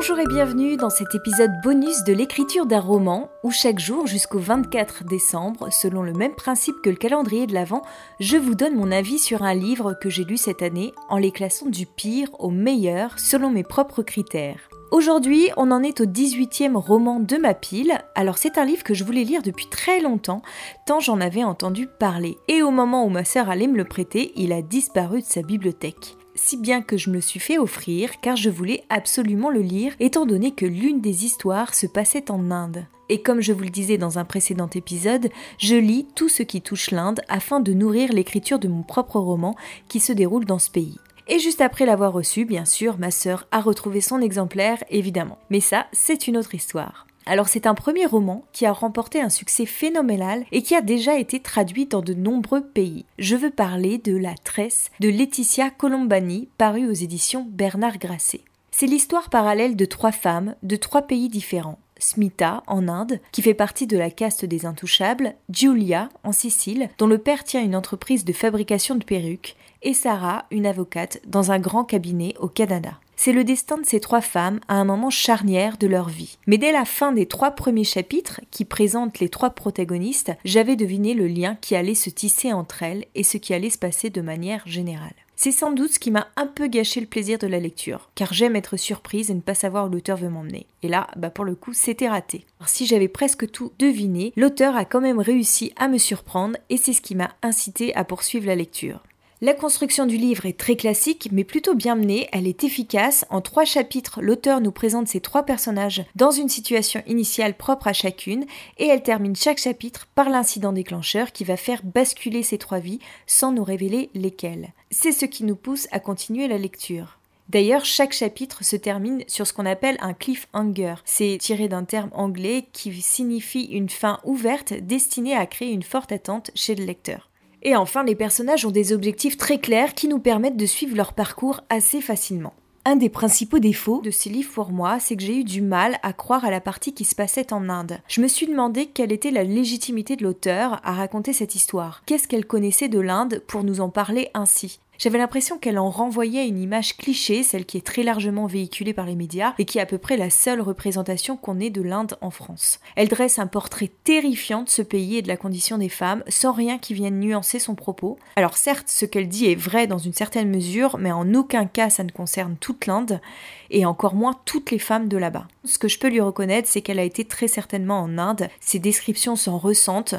Bonjour et bienvenue dans cet épisode bonus de l'écriture d'un roman où chaque jour jusqu'au 24 décembre, selon le même principe que le calendrier de l'Avent, je vous donne mon avis sur un livre que j'ai lu cette année en les classant du pire au meilleur selon mes propres critères. Aujourd'hui, on en est au 18e roman de ma pile. Alors c'est un livre que je voulais lire depuis très longtemps, tant j'en avais entendu parler. Et au moment où ma sœur allait me le prêter, il a disparu de sa bibliothèque si bien que je me suis fait offrir car je voulais absolument le lire étant donné que l'une des histoires se passait en Inde. Et comme je vous le disais dans un précédent épisode, je lis tout ce qui touche l'Inde afin de nourrir l'écriture de mon propre roman qui se déroule dans ce pays. Et juste après l'avoir reçu, bien sûr, ma sœur a retrouvé son exemplaire, évidemment. Mais ça, c'est une autre histoire. Alors c'est un premier roman qui a remporté un succès phénoménal et qui a déjà été traduit dans de nombreux pays. Je veux parler de La Tresse de Laetitia Colombani, paru aux éditions Bernard Grasset. C'est l'histoire parallèle de trois femmes de trois pays différents. Smita en Inde, qui fait partie de la caste des intouchables, Giulia en Sicile, dont le père tient une entreprise de fabrication de perruques, et Sarah, une avocate, dans un grand cabinet au Canada. C'est le destin de ces trois femmes à un moment charnière de leur vie. Mais dès la fin des trois premiers chapitres, qui présentent les trois protagonistes, j'avais deviné le lien qui allait se tisser entre elles et ce qui allait se passer de manière générale. C'est sans doute ce qui m'a un peu gâché le plaisir de la lecture, car j'aime être surprise et ne pas savoir où l'auteur veut m'emmener. Et là, bah pour le coup, c'était raté. Alors, si j'avais presque tout deviné, l'auteur a quand même réussi à me surprendre et c'est ce qui m'a incité à poursuivre la lecture. La construction du livre est très classique, mais plutôt bien menée, elle est efficace. En trois chapitres, l'auteur nous présente ces trois personnages dans une situation initiale propre à chacune, et elle termine chaque chapitre par l'incident déclencheur qui va faire basculer ces trois vies sans nous révéler lesquelles. C'est ce qui nous pousse à continuer la lecture. D'ailleurs, chaque chapitre se termine sur ce qu'on appelle un cliffhanger. C'est tiré d'un terme anglais qui signifie une fin ouverte destinée à créer une forte attente chez le lecteur. Et enfin, les personnages ont des objectifs très clairs qui nous permettent de suivre leur parcours assez facilement. Un des principaux défauts de ces livres pour moi, c'est que j'ai eu du mal à croire à la partie qui se passait en Inde. Je me suis demandé quelle était la légitimité de l'auteur à raconter cette histoire. Qu'est-ce qu'elle connaissait de l'Inde pour nous en parler ainsi? J'avais l'impression qu'elle en renvoyait une image cliché, celle qui est très largement véhiculée par les médias et qui est à peu près la seule représentation qu'on ait de l'Inde en France. Elle dresse un portrait terrifiant de ce pays et de la condition des femmes, sans rien qui vienne nuancer son propos. Alors certes, ce qu'elle dit est vrai dans une certaine mesure, mais en aucun cas ça ne concerne toute l'Inde, et encore moins toutes les femmes de là-bas. Ce que je peux lui reconnaître, c'est qu'elle a été très certainement en Inde, ses descriptions s'en ressentent,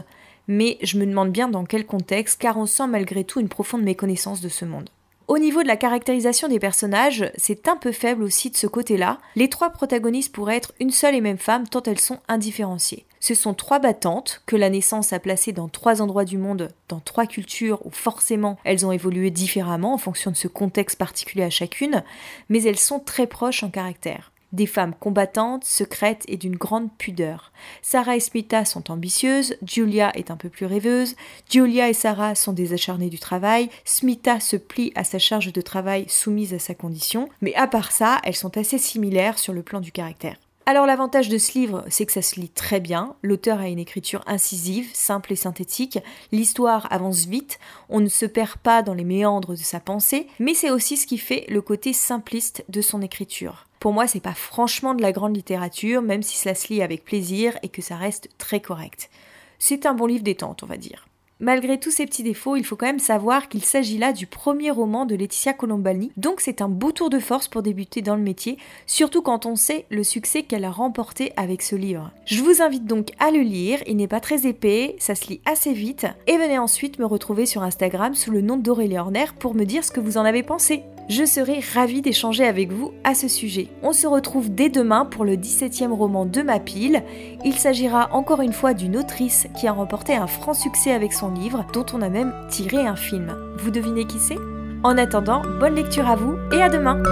mais je me demande bien dans quel contexte, car on sent malgré tout une profonde méconnaissance de ce monde. Au niveau de la caractérisation des personnages, c'est un peu faible aussi de ce côté-là. Les trois protagonistes pourraient être une seule et même femme tant elles sont indifférenciées. Ce sont trois battantes que la naissance a placées dans trois endroits du monde, dans trois cultures où forcément elles ont évolué différemment en fonction de ce contexte particulier à chacune, mais elles sont très proches en caractère des femmes combattantes, secrètes et d'une grande pudeur. Sarah et Smita sont ambitieuses, Julia est un peu plus rêveuse, Julia et Sarah sont des acharnées du travail, Smita se plie à sa charge de travail soumise à sa condition, mais à part ça, elles sont assez similaires sur le plan du caractère. Alors l'avantage de ce livre, c'est que ça se lit très bien, l'auteur a une écriture incisive, simple et synthétique, l'histoire avance vite, on ne se perd pas dans les méandres de sa pensée, mais c'est aussi ce qui fait le côté simpliste de son écriture. Pour moi, c'est pas franchement de la grande littérature, même si cela se lit avec plaisir et que ça reste très correct. C'est un bon livre détente, on va dire. Malgré tous ces petits défauts, il faut quand même savoir qu'il s'agit là du premier roman de Laetitia Colombani, donc c'est un beau tour de force pour débuter dans le métier, surtout quand on sait le succès qu'elle a remporté avec ce livre. Je vous invite donc à le lire, il n'est pas très épais, ça se lit assez vite, et venez ensuite me retrouver sur Instagram sous le nom d'Aurélie Horner pour me dire ce que vous en avez pensé. Je serai ravie d'échanger avec vous à ce sujet. On se retrouve dès demain pour le 17e roman de ma pile. Il s'agira encore une fois d'une autrice qui a remporté un franc succès avec son livre, dont on a même tiré un film. Vous devinez qui c'est? En attendant, bonne lecture à vous et à demain